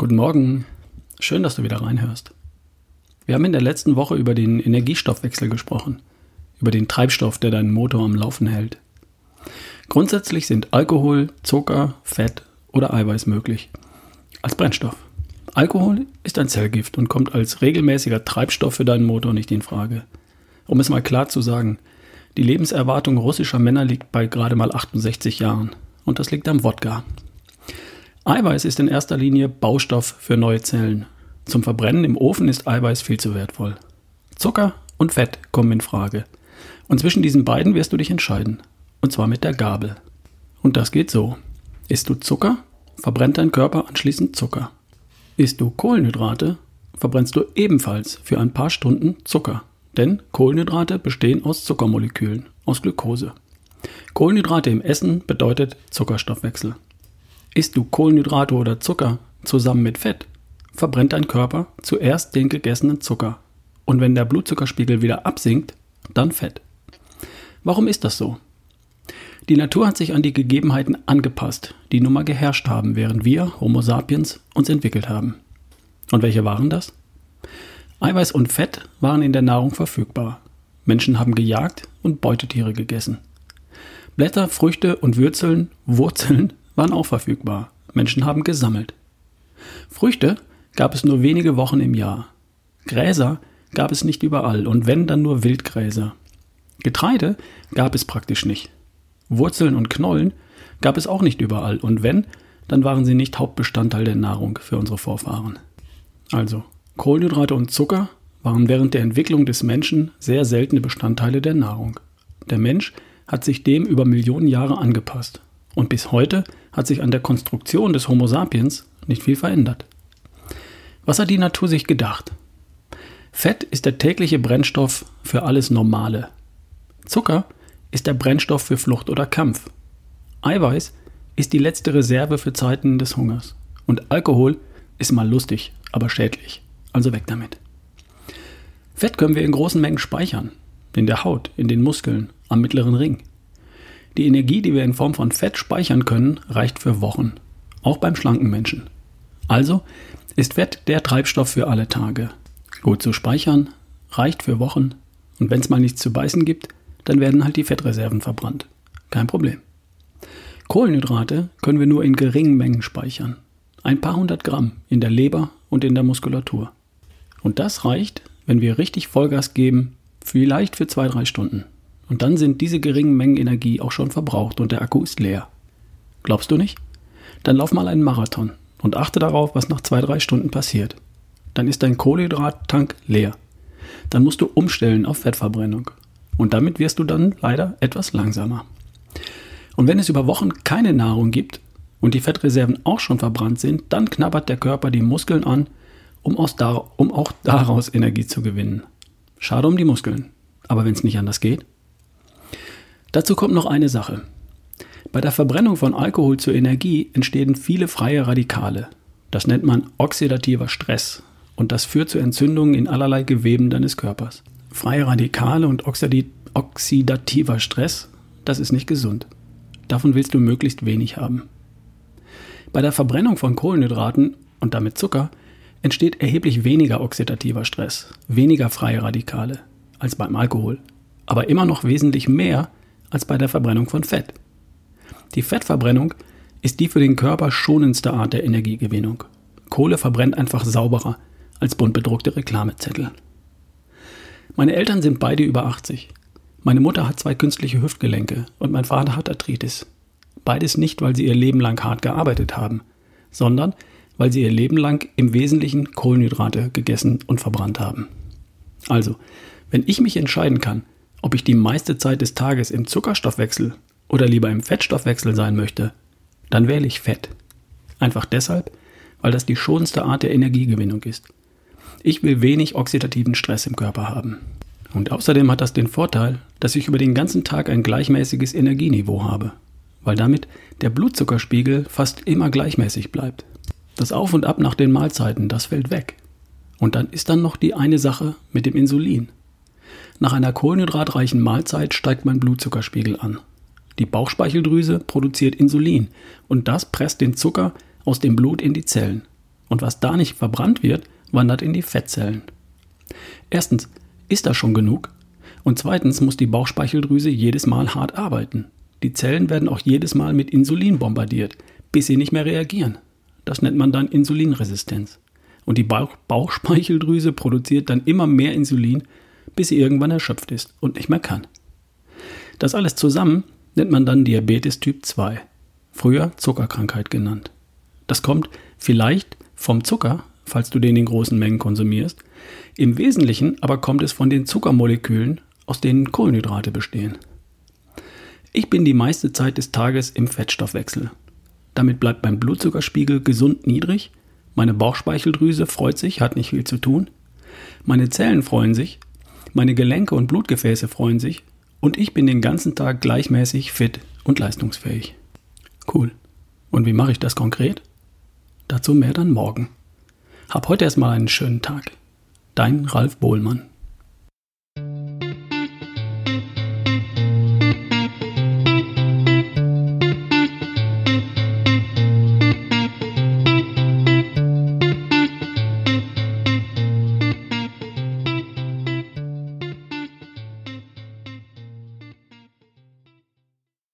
Guten Morgen. Schön, dass du wieder reinhörst. Wir haben in der letzten Woche über den Energiestoffwechsel gesprochen, über den Treibstoff, der deinen Motor am Laufen hält. Grundsätzlich sind Alkohol, Zucker, Fett oder Eiweiß möglich als Brennstoff. Alkohol ist ein Zellgift und kommt als regelmäßiger Treibstoff für deinen Motor nicht in Frage. Um es mal klar zu sagen, die Lebenserwartung russischer Männer liegt bei gerade mal 68 Jahren und das liegt am Wodka. Eiweiß ist in erster Linie Baustoff für neue Zellen. Zum Verbrennen im Ofen ist Eiweiß viel zu wertvoll. Zucker und Fett kommen in Frage. Und zwischen diesen beiden wirst du dich entscheiden. Und zwar mit der Gabel. Und das geht so. Isst du Zucker, verbrennt dein Körper anschließend Zucker. Isst du Kohlenhydrate, verbrennst du ebenfalls für ein paar Stunden Zucker. Denn Kohlenhydrate bestehen aus Zuckermolekülen, aus Glucose. Kohlenhydrate im Essen bedeutet Zuckerstoffwechsel. Isst du Kohlenhydrate oder Zucker zusammen mit Fett, verbrennt dein Körper zuerst den gegessenen Zucker. Und wenn der Blutzuckerspiegel wieder absinkt, dann Fett. Warum ist das so? Die Natur hat sich an die Gegebenheiten angepasst, die nun mal geherrscht haben, während wir, Homo sapiens, uns entwickelt haben. Und welche waren das? Eiweiß und Fett waren in der Nahrung verfügbar. Menschen haben gejagt und Beutetiere gegessen. Blätter, Früchte und Würzeln, Wurzeln waren auch verfügbar. Menschen haben gesammelt. Früchte gab es nur wenige Wochen im Jahr. Gräser gab es nicht überall und wenn dann nur Wildgräser. Getreide gab es praktisch nicht. Wurzeln und Knollen gab es auch nicht überall und wenn, dann waren sie nicht Hauptbestandteil der Nahrung für unsere Vorfahren. Also, Kohlenhydrate und Zucker waren während der Entwicklung des Menschen sehr seltene Bestandteile der Nahrung. Der Mensch hat sich dem über Millionen Jahre angepasst und bis heute hat sich an der Konstruktion des Homo sapiens nicht viel verändert. Was hat die Natur sich gedacht? Fett ist der tägliche Brennstoff für alles Normale. Zucker ist der Brennstoff für Flucht oder Kampf. Eiweiß ist die letzte Reserve für Zeiten des Hungers. Und Alkohol ist mal lustig, aber schädlich. Also weg damit. Fett können wir in großen Mengen speichern. In der Haut, in den Muskeln, am mittleren Ring. Die Energie, die wir in Form von Fett speichern können, reicht für Wochen, auch beim schlanken Menschen. Also ist Fett der Treibstoff für alle Tage. Gut zu speichern, reicht für Wochen und wenn es mal nichts zu beißen gibt, dann werden halt die Fettreserven verbrannt. Kein Problem. Kohlenhydrate können wir nur in geringen Mengen speichern. Ein paar hundert Gramm in der Leber und in der Muskulatur. Und das reicht, wenn wir richtig Vollgas geben, vielleicht für zwei, drei Stunden. Und dann sind diese geringen Mengen Energie auch schon verbraucht und der Akku ist leer. Glaubst du nicht? Dann lauf mal einen Marathon und achte darauf, was nach zwei, drei Stunden passiert. Dann ist dein Kohlenhydrattank leer. Dann musst du umstellen auf Fettverbrennung. Und damit wirst du dann leider etwas langsamer. Und wenn es über Wochen keine Nahrung gibt und die Fettreserven auch schon verbrannt sind, dann knabbert der Körper die Muskeln an, um, um auch daraus Energie zu gewinnen. Schade um die Muskeln. Aber wenn es nicht anders geht, Dazu kommt noch eine Sache. Bei der Verbrennung von Alkohol zur Energie entstehen viele freie Radikale. Das nennt man oxidativer Stress und das führt zu Entzündungen in allerlei Geweben deines Körpers. Freie Radikale und oxidativer Stress, das ist nicht gesund. Davon willst du möglichst wenig haben. Bei der Verbrennung von Kohlenhydraten und damit Zucker entsteht erheblich weniger oxidativer Stress, weniger freie Radikale als beim Alkohol, aber immer noch wesentlich mehr als bei der Verbrennung von Fett. Die Fettverbrennung ist die für den Körper schonendste Art der Energiegewinnung. Kohle verbrennt einfach sauberer als bunt bedruckte Reklamezettel. Meine Eltern sind beide über 80. Meine Mutter hat zwei künstliche Hüftgelenke und mein Vater hat Arthritis. Beides nicht, weil sie ihr Leben lang hart gearbeitet haben, sondern weil sie ihr Leben lang im Wesentlichen Kohlenhydrate gegessen und verbrannt haben. Also, wenn ich mich entscheiden kann, ob ich die meiste Zeit des Tages im Zuckerstoffwechsel oder lieber im Fettstoffwechsel sein möchte, dann wähle ich Fett. Einfach deshalb, weil das die schonendste Art der Energiegewinnung ist. Ich will wenig oxidativen Stress im Körper haben. Und außerdem hat das den Vorteil, dass ich über den ganzen Tag ein gleichmäßiges Energieniveau habe, weil damit der Blutzuckerspiegel fast immer gleichmäßig bleibt. Das Auf und Ab nach den Mahlzeiten, das fällt weg. Und dann ist dann noch die eine Sache mit dem Insulin. Nach einer kohlenhydratreichen Mahlzeit steigt mein Blutzuckerspiegel an. Die Bauchspeicheldrüse produziert Insulin und das presst den Zucker aus dem Blut in die Zellen. Und was da nicht verbrannt wird, wandert in die Fettzellen. Erstens, ist das schon genug? Und zweitens muss die Bauchspeicheldrüse jedes Mal hart arbeiten. Die Zellen werden auch jedes Mal mit Insulin bombardiert, bis sie nicht mehr reagieren. Das nennt man dann Insulinresistenz. Und die Bauch Bauchspeicheldrüse produziert dann immer mehr Insulin, bis sie irgendwann erschöpft ist und nicht mehr kann. Das alles zusammen nennt man dann Diabetes Typ 2, früher Zuckerkrankheit genannt. Das kommt vielleicht vom Zucker, falls du den in großen Mengen konsumierst, im Wesentlichen aber kommt es von den Zuckermolekülen, aus denen Kohlenhydrate bestehen. Ich bin die meiste Zeit des Tages im Fettstoffwechsel. Damit bleibt mein Blutzuckerspiegel gesund niedrig, meine Bauchspeicheldrüse freut sich, hat nicht viel zu tun, meine Zellen freuen sich, meine Gelenke und Blutgefäße freuen sich und ich bin den ganzen Tag gleichmäßig fit und leistungsfähig. Cool. Und wie mache ich das konkret? Dazu mehr dann morgen. Hab heute erstmal einen schönen Tag. Dein Ralf Bohlmann.